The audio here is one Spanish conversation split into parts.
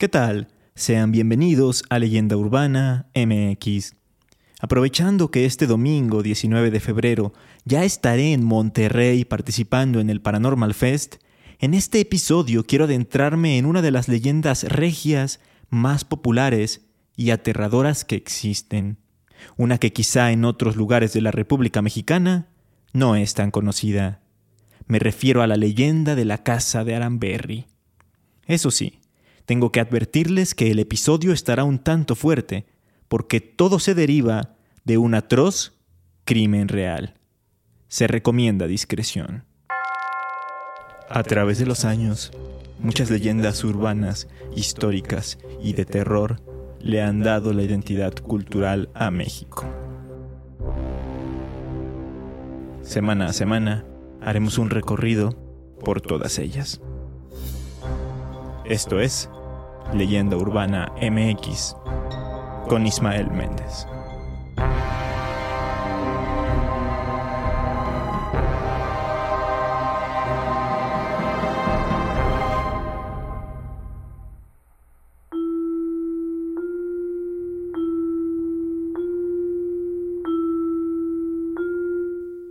¿Qué tal? Sean bienvenidos a Leyenda Urbana MX. Aprovechando que este domingo 19 de febrero ya estaré en Monterrey participando en el Paranormal Fest, en este episodio quiero adentrarme en una de las leyendas regias más populares y aterradoras que existen. Una que quizá en otros lugares de la República Mexicana no es tan conocida. Me refiero a la leyenda de la casa de Aramberry. Eso sí, tengo que advertirles que el episodio estará un tanto fuerte, porque todo se deriva de un atroz crimen real. Se recomienda discreción. A través de los años, muchas leyendas urbanas, históricas y de terror le han dado la identidad cultural a México. Semana a semana haremos un recorrido por todas ellas. Esto es Leyenda Urbana MX con Ismael Méndez.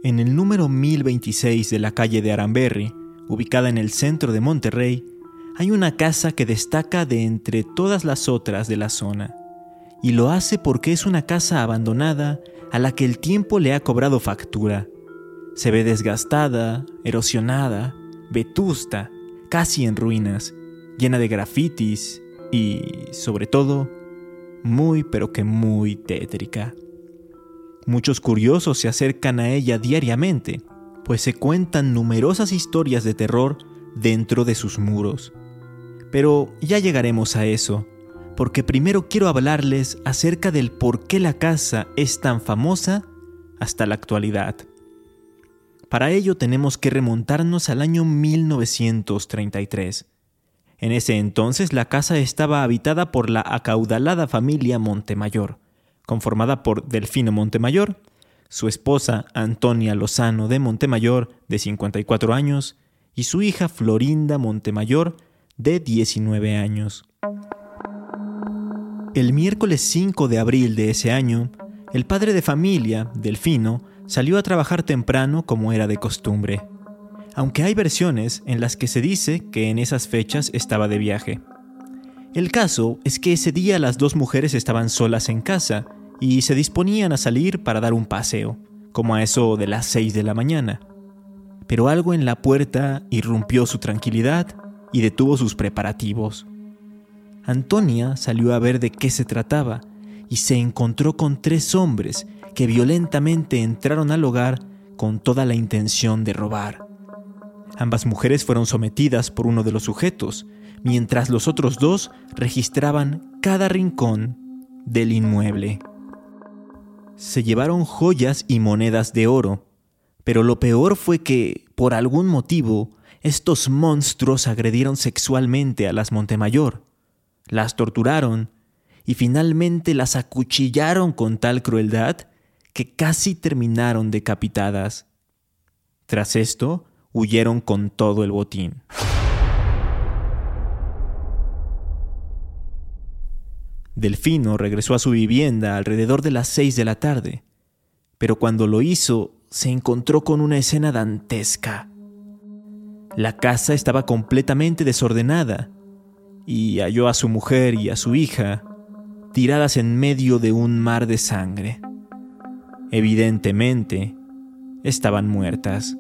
En el número 1026 de la calle de Aramberry, ubicada en el centro de Monterrey, hay una casa que destaca de entre todas las otras de la zona. Y lo hace porque es una casa abandonada a la que el tiempo le ha cobrado factura. Se ve desgastada, erosionada, vetusta, casi en ruinas, llena de grafitis y, sobre todo, muy pero que muy tétrica. Muchos curiosos se acercan a ella diariamente, pues se cuentan numerosas historias de terror dentro de sus muros. Pero ya llegaremos a eso, porque primero quiero hablarles acerca del por qué la casa es tan famosa hasta la actualidad. Para ello tenemos que remontarnos al año 1933. En ese entonces la casa estaba habitada por la acaudalada familia Montemayor, conformada por Delfino Montemayor, su esposa Antonia Lozano de Montemayor, de 54 años, y su hija Florinda Montemayor, de 19 años. El miércoles 5 de abril de ese año, el padre de familia, Delfino, salió a trabajar temprano como era de costumbre, aunque hay versiones en las que se dice que en esas fechas estaba de viaje. El caso es que ese día las dos mujeres estaban solas en casa y se disponían a salir para dar un paseo, como a eso de las seis de la mañana. Pero algo en la puerta irrumpió su tranquilidad y detuvo sus preparativos. Antonia salió a ver de qué se trataba y se encontró con tres hombres que violentamente entraron al hogar con toda la intención de robar. Ambas mujeres fueron sometidas por uno de los sujetos, mientras los otros dos registraban cada rincón del inmueble se llevaron joyas y monedas de oro, pero lo peor fue que, por algún motivo, estos monstruos agredieron sexualmente a las Montemayor, las torturaron y finalmente las acuchillaron con tal crueldad que casi terminaron decapitadas. Tras esto, huyeron con todo el botín. Delfino regresó a su vivienda alrededor de las seis de la tarde, pero cuando lo hizo se encontró con una escena dantesca. La casa estaba completamente desordenada y halló a su mujer y a su hija tiradas en medio de un mar de sangre. Evidentemente, estaban muertas.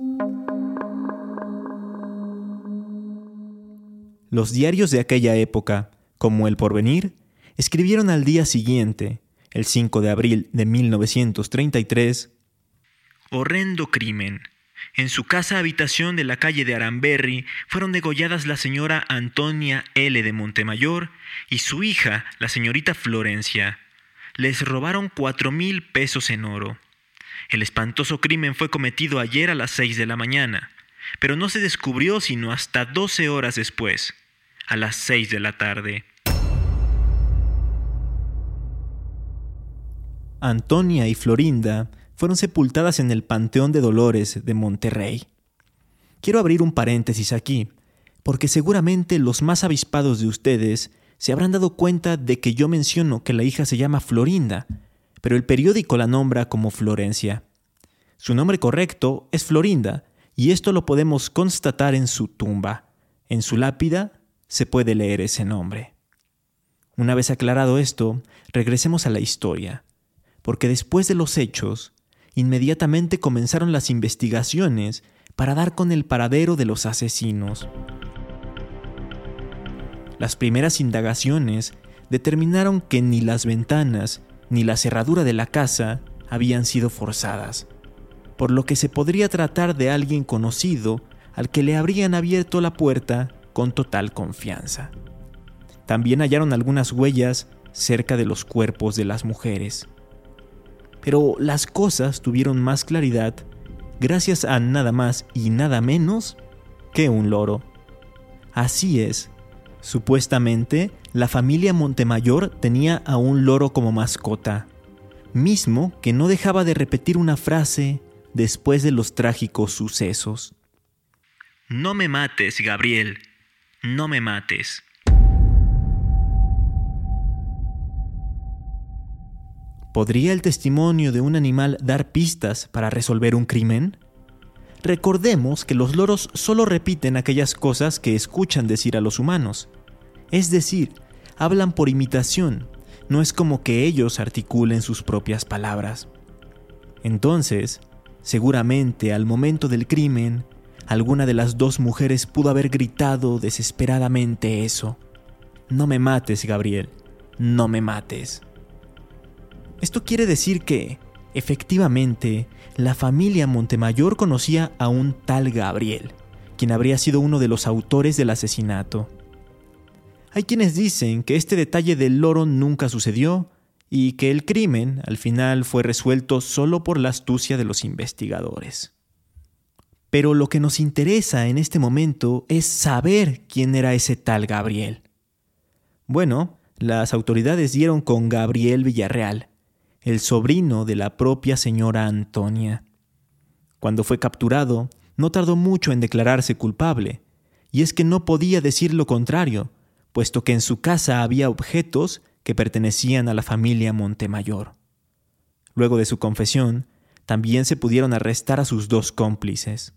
Los diarios de aquella época, como El Porvenir, escribieron al día siguiente, el 5 de abril de 1933, Horrendo crimen. En su casa habitación de la calle de Aramberry fueron degolladas la señora Antonia L. de Montemayor y su hija, la señorita Florencia. Les robaron cuatro mil pesos en oro. El espantoso crimen fue cometido ayer a las seis de la mañana, pero no se descubrió sino hasta doce horas después, a las seis de la tarde. Antonia y Florinda fueron sepultadas en el Panteón de Dolores de Monterrey. Quiero abrir un paréntesis aquí, porque seguramente los más avispados de ustedes se habrán dado cuenta de que yo menciono que la hija se llama Florinda, pero el periódico la nombra como Florencia. Su nombre correcto es Florinda, y esto lo podemos constatar en su tumba. En su lápida se puede leer ese nombre. Una vez aclarado esto, regresemos a la historia, porque después de los hechos, inmediatamente comenzaron las investigaciones para dar con el paradero de los asesinos. Las primeras indagaciones determinaron que ni las ventanas ni la cerradura de la casa habían sido forzadas, por lo que se podría tratar de alguien conocido al que le habrían abierto la puerta con total confianza. También hallaron algunas huellas cerca de los cuerpos de las mujeres. Pero las cosas tuvieron más claridad gracias a nada más y nada menos que un loro. Así es, supuestamente la familia Montemayor tenía a un loro como mascota, mismo que no dejaba de repetir una frase después de los trágicos sucesos. No me mates, Gabriel, no me mates. ¿Podría el testimonio de un animal dar pistas para resolver un crimen? Recordemos que los loros solo repiten aquellas cosas que escuchan decir a los humanos. Es decir, hablan por imitación, no es como que ellos articulen sus propias palabras. Entonces, seguramente al momento del crimen, alguna de las dos mujeres pudo haber gritado desesperadamente eso. No me mates, Gabriel, no me mates. Esto quiere decir que, efectivamente, la familia Montemayor conocía a un tal Gabriel, quien habría sido uno de los autores del asesinato. Hay quienes dicen que este detalle del loro nunca sucedió y que el crimen al final fue resuelto solo por la astucia de los investigadores. Pero lo que nos interesa en este momento es saber quién era ese tal Gabriel. Bueno, las autoridades dieron con Gabriel Villarreal, el sobrino de la propia señora Antonia. Cuando fue capturado, no tardó mucho en declararse culpable, y es que no podía decir lo contrario, puesto que en su casa había objetos que pertenecían a la familia Montemayor. Luego de su confesión, también se pudieron arrestar a sus dos cómplices.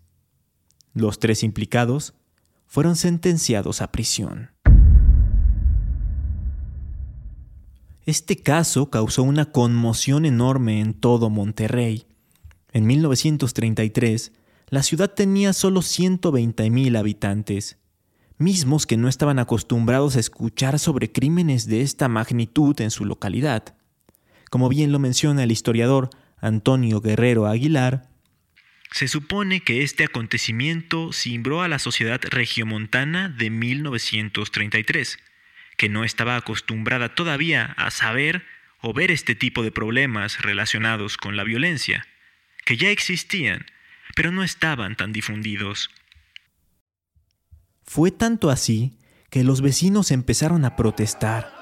Los tres implicados fueron sentenciados a prisión. Este caso causó una conmoción enorme en todo Monterrey. En 1933, la ciudad tenía solo 120.000 habitantes, mismos que no estaban acostumbrados a escuchar sobre crímenes de esta magnitud en su localidad. Como bien lo menciona el historiador Antonio Guerrero Aguilar, se supone que este acontecimiento cimbró a la sociedad regiomontana de 1933 que no estaba acostumbrada todavía a saber o ver este tipo de problemas relacionados con la violencia, que ya existían, pero no estaban tan difundidos. Fue tanto así que los vecinos empezaron a protestar.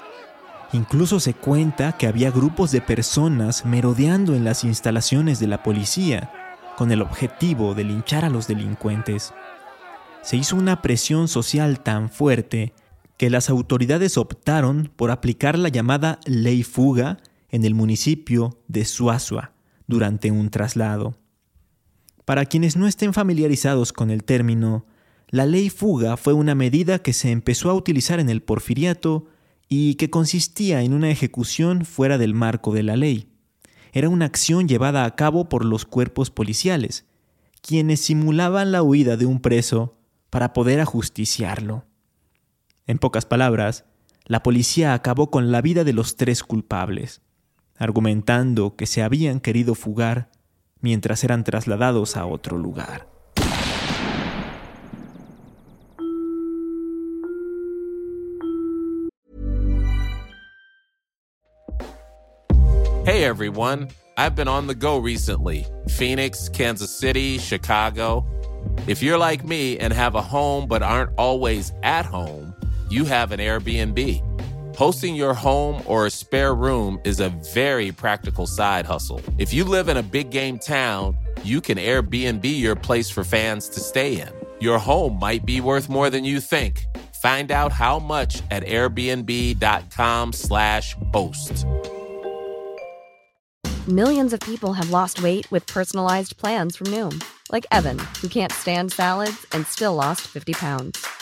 Incluso se cuenta que había grupos de personas merodeando en las instalaciones de la policía con el objetivo de linchar a los delincuentes. Se hizo una presión social tan fuerte que las autoridades optaron por aplicar la llamada ley fuga en el municipio de Suazua durante un traslado. Para quienes no estén familiarizados con el término, la ley fuga fue una medida que se empezó a utilizar en el porfiriato y que consistía en una ejecución fuera del marco de la ley. Era una acción llevada a cabo por los cuerpos policiales, quienes simulaban la huida de un preso para poder ajusticiarlo. En pocas palabras, la policía acabó con la vida de los tres culpables, argumentando que se habían querido fugar mientras eran trasladados a otro lugar. Hey everyone, I've been on the go recently Phoenix, Kansas City, Chicago. If you're like me and have a home but aren't always at home, you have an Airbnb. Hosting your home or a spare room is a very practical side hustle. If you live in a big game town, you can Airbnb your place for fans to stay in. Your home might be worth more than you think. Find out how much at airbnb.com/slash host. Millions of people have lost weight with personalized plans from Noom, like Evan, who can't stand salads and still lost 50 pounds.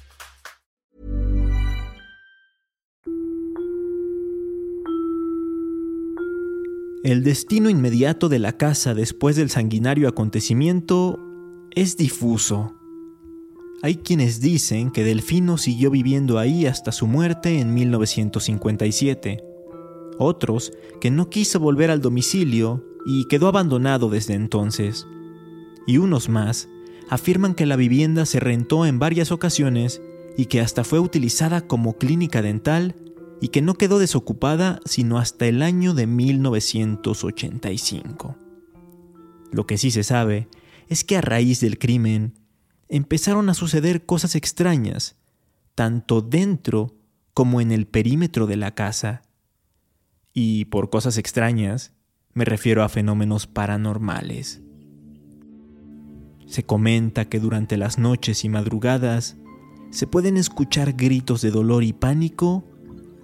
El destino inmediato de la casa después del sanguinario acontecimiento es difuso. Hay quienes dicen que Delfino siguió viviendo ahí hasta su muerte en 1957. Otros que no quiso volver al domicilio y quedó abandonado desde entonces. Y unos más afirman que la vivienda se rentó en varias ocasiones y que hasta fue utilizada como clínica dental y que no quedó desocupada sino hasta el año de 1985. Lo que sí se sabe es que a raíz del crimen empezaron a suceder cosas extrañas, tanto dentro como en el perímetro de la casa. Y por cosas extrañas me refiero a fenómenos paranormales. Se comenta que durante las noches y madrugadas se pueden escuchar gritos de dolor y pánico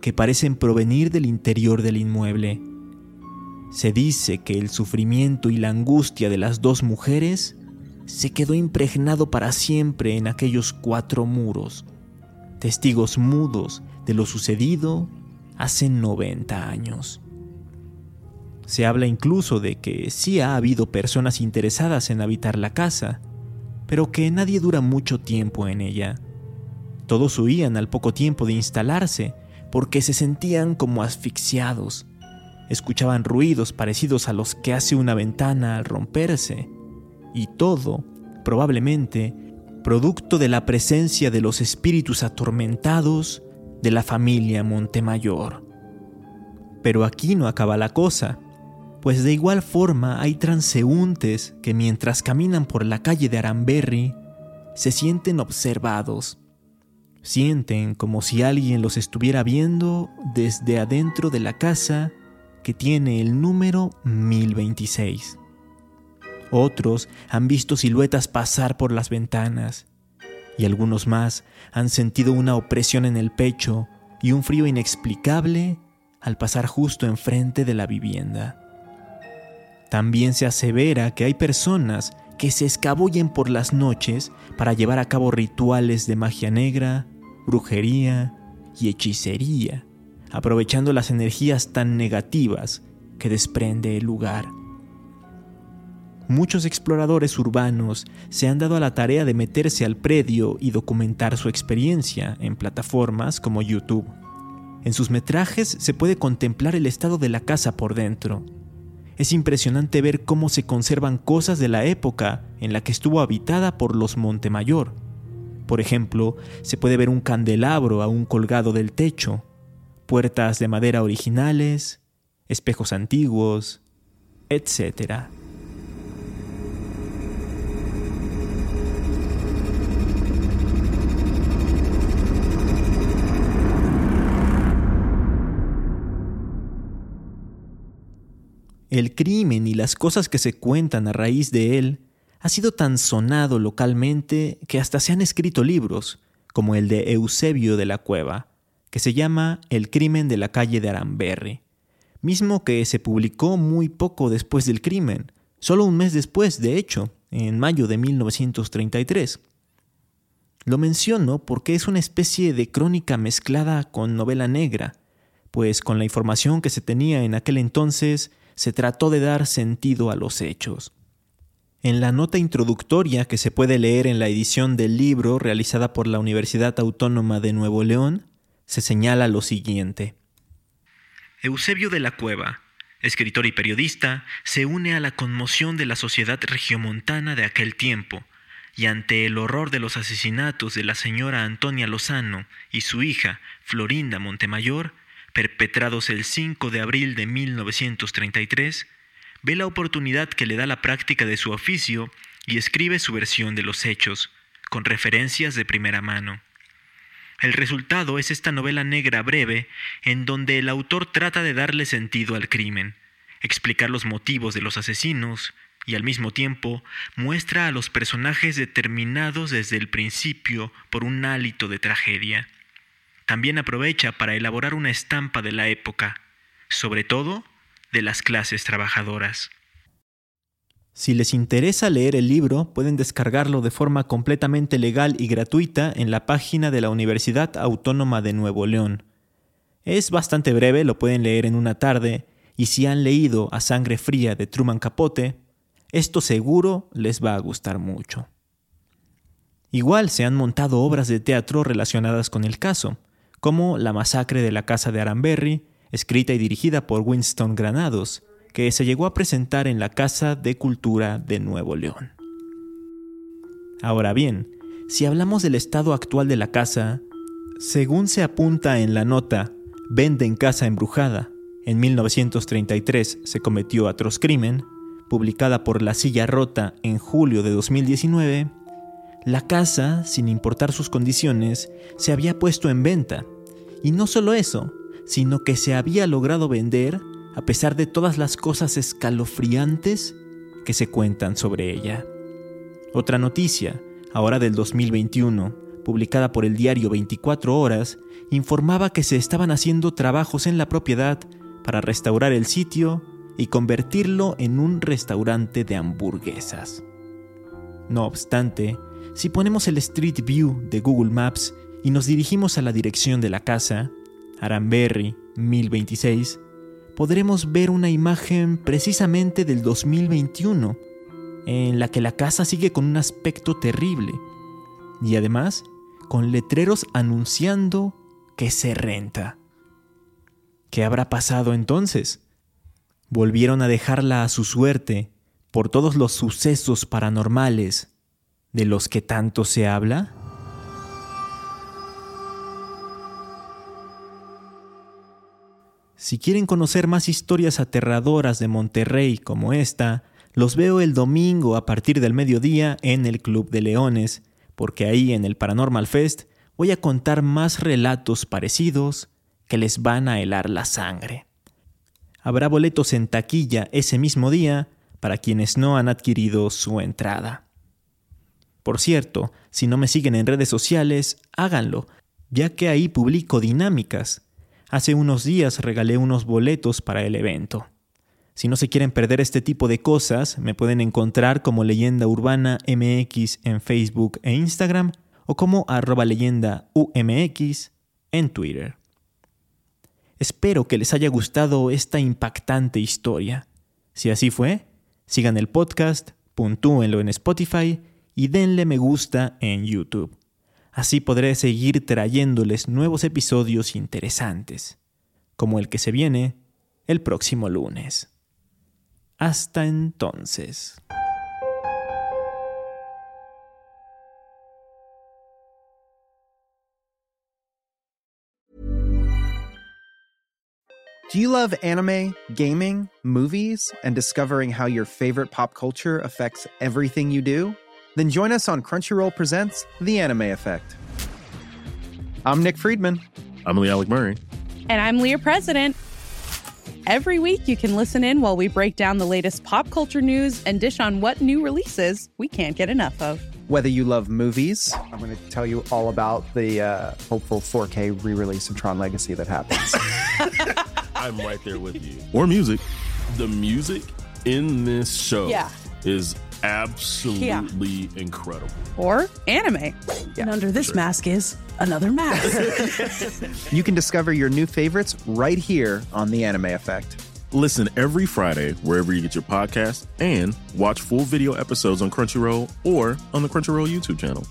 que parecen provenir del interior del inmueble. Se dice que el sufrimiento y la angustia de las dos mujeres se quedó impregnado para siempre en aquellos cuatro muros, testigos mudos de lo sucedido hace 90 años. Se habla incluso de que sí ha habido personas interesadas en habitar la casa, pero que nadie dura mucho tiempo en ella. Todos huían al poco tiempo de instalarse porque se sentían como asfixiados. Escuchaban ruidos parecidos a los que hace una ventana al romperse. Y todo, probablemente, producto de la presencia de los espíritus atormentados de la familia Montemayor. Pero aquí no acaba la cosa, pues de igual forma hay transeúntes que mientras caminan por la calle de Aramberry se sienten observados Sienten como si alguien los estuviera viendo desde adentro de la casa que tiene el número 1026. Otros han visto siluetas pasar por las ventanas y algunos más han sentido una opresión en el pecho y un frío inexplicable al pasar justo enfrente de la vivienda. También se asevera que hay personas que se escabullen por las noches para llevar a cabo rituales de magia negra brujería y hechicería, aprovechando las energías tan negativas que desprende el lugar. Muchos exploradores urbanos se han dado a la tarea de meterse al predio y documentar su experiencia en plataformas como YouTube. En sus metrajes se puede contemplar el estado de la casa por dentro. Es impresionante ver cómo se conservan cosas de la época en la que estuvo habitada por los Montemayor por ejemplo, se puede ver un candelabro aún colgado del techo, puertas de madera originales, espejos antiguos, etc. El crimen y las cosas que se cuentan a raíz de él ha sido tan sonado localmente que hasta se han escrito libros, como el de Eusebio de la Cueva, que se llama El crimen de la calle de Aramberri, mismo que se publicó muy poco después del crimen, solo un mes después, de hecho, en mayo de 1933. Lo menciono porque es una especie de crónica mezclada con novela negra, pues con la información que se tenía en aquel entonces se trató de dar sentido a los hechos. En la nota introductoria que se puede leer en la edición del libro realizada por la Universidad Autónoma de Nuevo León, se señala lo siguiente. Eusebio de la Cueva, escritor y periodista, se une a la conmoción de la sociedad regiomontana de aquel tiempo, y ante el horror de los asesinatos de la señora Antonia Lozano y su hija Florinda Montemayor, perpetrados el 5 de abril de 1933, ve la oportunidad que le da la práctica de su oficio y escribe su versión de los hechos, con referencias de primera mano. El resultado es esta novela negra breve en donde el autor trata de darle sentido al crimen, explicar los motivos de los asesinos y al mismo tiempo muestra a los personajes determinados desde el principio por un hálito de tragedia. También aprovecha para elaborar una estampa de la época, sobre todo de las clases trabajadoras. Si les interesa leer el libro, pueden descargarlo de forma completamente legal y gratuita en la página de la Universidad Autónoma de Nuevo León. Es bastante breve, lo pueden leer en una tarde, y si han leído A Sangre Fría de Truman Capote, esto seguro les va a gustar mucho. Igual se han montado obras de teatro relacionadas con el caso, como La masacre de la casa de Aranberry, escrita y dirigida por Winston Granados, que se llegó a presentar en la Casa de Cultura de Nuevo León. Ahora bien, si hablamos del estado actual de la casa, según se apunta en la nota Venden casa embrujada, en 1933 se cometió atroz crimen, publicada por La Silla Rota en julio de 2019, la casa, sin importar sus condiciones, se había puesto en venta. Y no solo eso, sino que se había logrado vender a pesar de todas las cosas escalofriantes que se cuentan sobre ella. Otra noticia, ahora del 2021, publicada por el diario 24 Horas, informaba que se estaban haciendo trabajos en la propiedad para restaurar el sitio y convertirlo en un restaurante de hamburguesas. No obstante, si ponemos el Street View de Google Maps y nos dirigimos a la dirección de la casa, Aranberry 1026, podremos ver una imagen precisamente del 2021, en la que la casa sigue con un aspecto terrible y además con letreros anunciando que se renta. ¿Qué habrá pasado entonces? volvieron a dejarla a su suerte por todos los sucesos paranormales de los que tanto se habla? Si quieren conocer más historias aterradoras de Monterrey como esta, los veo el domingo a partir del mediodía en el Club de Leones, porque ahí en el Paranormal Fest voy a contar más relatos parecidos que les van a helar la sangre habrá boletos en taquilla ese mismo día para quienes no han adquirido su entrada. Por cierto, si no me siguen en redes sociales, háganlo, ya que ahí publico dinámicas. Hace unos días regalé unos boletos para el evento. Si no se quieren perder este tipo de cosas, me pueden encontrar como Leyenda Urbana MX en Facebook e Instagram o como arroba leyenda UMX en Twitter. Espero que les haya gustado esta impactante historia. Si así fue, sigan el podcast, puntúenlo en Spotify y denle me gusta en YouTube. Así podré seguir trayéndoles nuevos episodios interesantes, como el que se viene el próximo lunes. Hasta entonces. Do you love anime, gaming, movies, and discovering how your favorite pop culture affects everything you do? Then join us on Crunchyroll Presents The Anime Effect. I'm Nick Friedman. I'm Lee Alec Murray. And I'm Leah President. Every week, you can listen in while we break down the latest pop culture news and dish on what new releases we can't get enough of. Whether you love movies, I'm going to tell you all about the uh, hopeful 4K re release of Tron Legacy that happens. I'm right there with you. Or music. The music in this show Yeah. is absolutely Yeah. incredible. Or anime. And under this mask is another mask. you can discover your new favorites right here on The Anime Effect. Listen every Friday wherever you get your podcast and watch full video episodes on Crunchyroll or on the Crunchyroll YouTube channel.